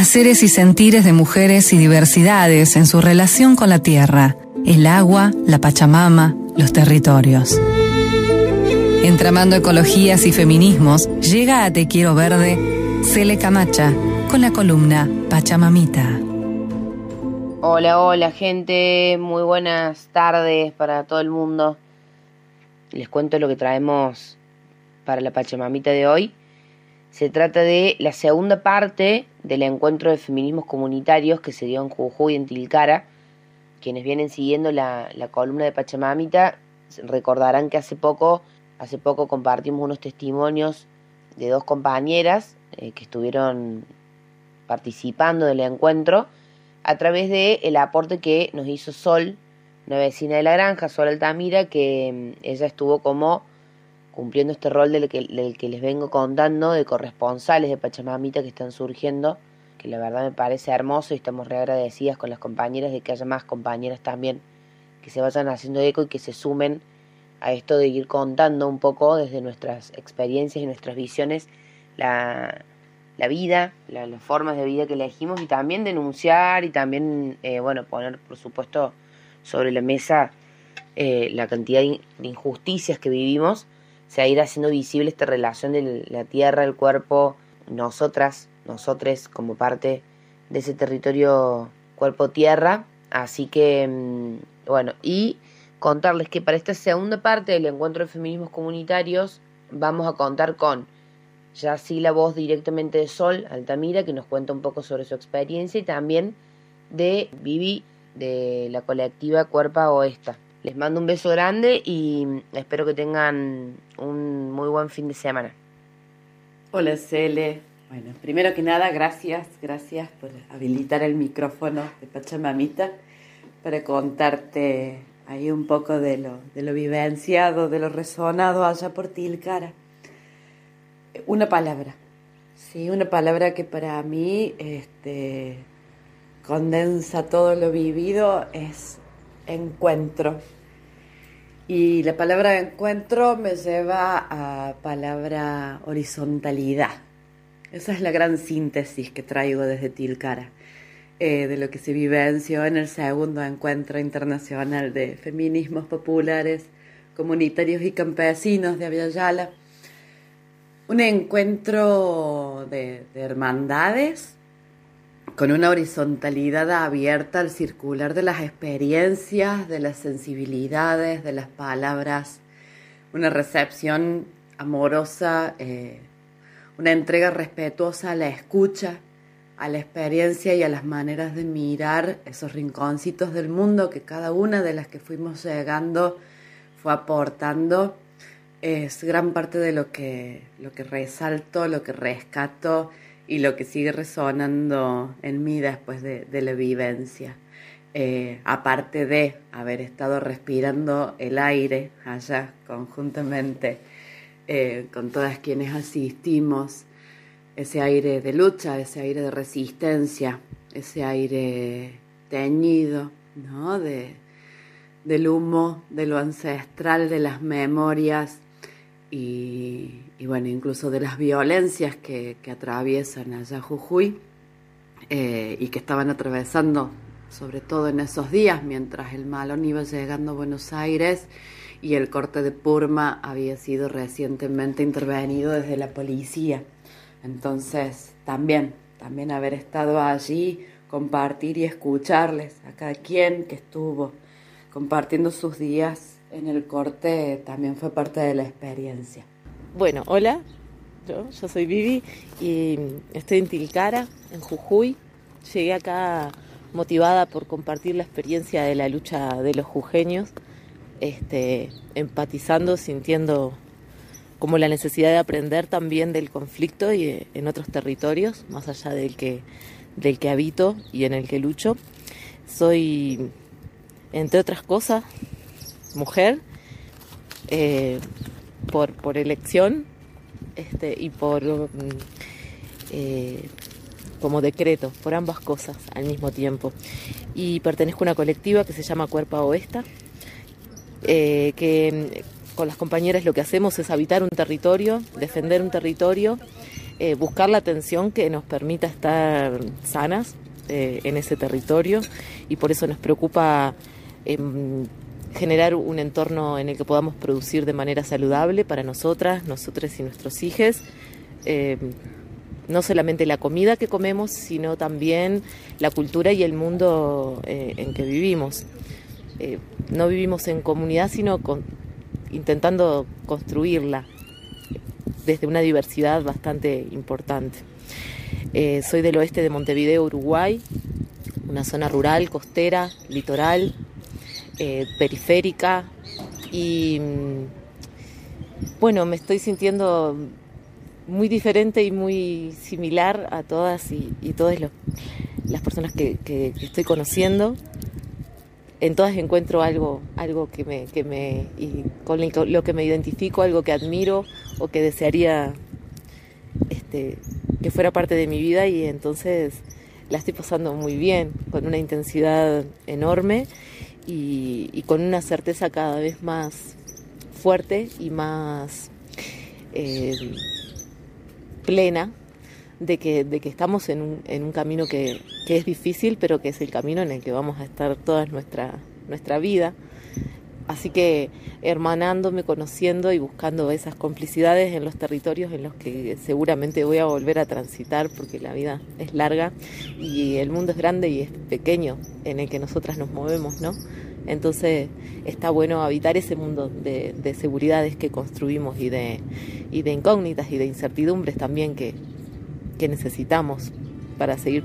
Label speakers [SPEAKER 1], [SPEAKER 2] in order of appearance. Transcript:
[SPEAKER 1] haceres y sentires de mujeres y diversidades en su relación con la tierra, el agua, la Pachamama, los territorios. Entramando ecologías y feminismos, llega a Te Quiero Verde Cele Camacha con la columna Pachamamita.
[SPEAKER 2] Hola, hola gente, muy buenas tardes para todo el mundo. Les cuento lo que traemos para la Pachamamita de hoy. Se trata de la segunda parte del encuentro de feminismos comunitarios que se dio en Jujuy, en Tilcara. Quienes vienen siguiendo la, columna de Pachamamita recordarán que hace poco, hace poco compartimos unos testimonios de dos compañeras eh, que estuvieron participando del encuentro a través de el aporte que nos hizo Sol, una vecina de la granja, Sol Altamira, que mm, ella estuvo como cumpliendo este rol del que, que les vengo contando, de corresponsales de Pachamamita que están surgiendo, que la verdad me parece hermoso y estamos re agradecidas con las compañeras de que haya más compañeras también que se vayan haciendo eco y que se sumen a esto de ir contando un poco desde nuestras experiencias y nuestras visiones la, la vida, las formas de vida que elegimos y también denunciar y también, eh, bueno, poner por supuesto sobre la mesa eh, la cantidad de injusticias que vivimos se va a ir haciendo visible esta relación de la tierra, el cuerpo, nosotras, nosotres como parte de ese territorio cuerpo-tierra. Así que, mm, bueno, y contarles que para esta segunda parte del encuentro de feminismos comunitarios vamos a contar con ya sí la voz directamente de Sol Altamira, que nos cuenta un poco sobre su experiencia, y también de Vivi, de la colectiva Cuerpa Oesta. Les mando un beso grande y espero que tengan un muy buen fin de semana.
[SPEAKER 3] Hola Cele. Bueno, primero que nada, gracias, gracias por habilitar el micrófono de Pachamamita para contarte ahí un poco de lo, vivenciado, de lo resonado allá por Tilcara. Una palabra, sí, una palabra que para mí este, condensa todo lo vivido es encuentro. Y la palabra encuentro me lleva a palabra horizontalidad. Esa es la gran síntesis que traigo desde Tilcara, eh, de lo que se vivenció en el segundo encuentro internacional de feminismos populares, comunitarios y campesinos de Aviala. Un encuentro de hermandades con una horizontalidad abierta al circular de las experiencias, de las sensibilidades, de las palabras, una recepción amorosa, eh, una entrega respetuosa a la escucha, a la experiencia y a las maneras de mirar esos rinconcitos del mundo que cada una de las que fuimos llegando fue aportando. Es gran parte de lo que, lo que resalto, lo que rescato y lo que sigue resonando en mí después de, la vivencia. Eh, aparte de haber estado respirando el aire allá conjuntamente eh, con todas quienes asistimos, ese aire de lucha, ese aire de resistencia, ese aire teñido, ¿no? De, del humo, de lo ancestral, de las memorias y, bueno, incluso de las violencias que, atraviesan allá Jujuy eh, y que estaban atravesando, sobre todo en esos días, mientras el malón iba llegando a Buenos Aires y el corte de Purma había sido recientemente intervenido desde la policía. Entonces, también, también haber estado allí, compartir y escucharles a cada quien que estuvo compartiendo sus días en el corte también fue parte de la experiencia.
[SPEAKER 4] Bueno, hola, yo, soy Vivi y estoy en Tilcara, en Jujuy. Llegué acá motivada por compartir la experiencia de la lucha de los jujeños, este, empatizando, sintiendo como la necesidad de aprender también del conflicto y eh, en otros territorios, más allá del que, del que habito y en el que lucho. Soy, entre otras cosas, mujer eh, por, por elección este, y por mm, eh, como decreto, por ambas cosas al mismo tiempo. Y pertenezco a una colectiva que se llama Cuerpa Oesta, eh, que mm, con las compañeras lo que hacemos es habitar un territorio, defender un territorio buscar la atención que nos permita estar sanas en ese territorio y por eso nos preocupa em, generar un entorno en el que podamos producir de manera saludable para nosotras, nosotros y nuestros hijos. Em, no solamente la comida que comemos, sino también la cultura y el mundo eh, en que vivimos. no vivimos en comunidad, sino intentando construirla desde una diversidad bastante importante. Eh, soy del oeste de Montevideo, Uruguay, una zona rural, costera, litoral, eh, periférica y mm, bueno, me estoy sintiendo muy diferente y muy similar a todas y, todas las personas que estoy conociendo. En todas encuentro algo, algo que me, que me con lo que me identifico, algo que admiro o que desearía este, que fuera parte de mi vida y entonces la estoy pasando muy bien, con una intensidad enorme y, con una certeza cada vez más fuerte y más eh, plena de que, de que estamos en un, en un camino que, que, es difícil, pero que es el camino en el que vamos a estar toda nuestra, nuestra vida. Así que hermanándome, conociendo y buscando esas complicidades en los territorios en los que seguramente voy a volver a transitar porque la vida es larga y el mundo es grande y es pequeño en el que nosotras nos movemos, ¿no? Entonces está bueno habitar ese mundo de, de seguridades que construimos y de, y de incógnitas y de incertidumbres también que, que necesitamos para seguir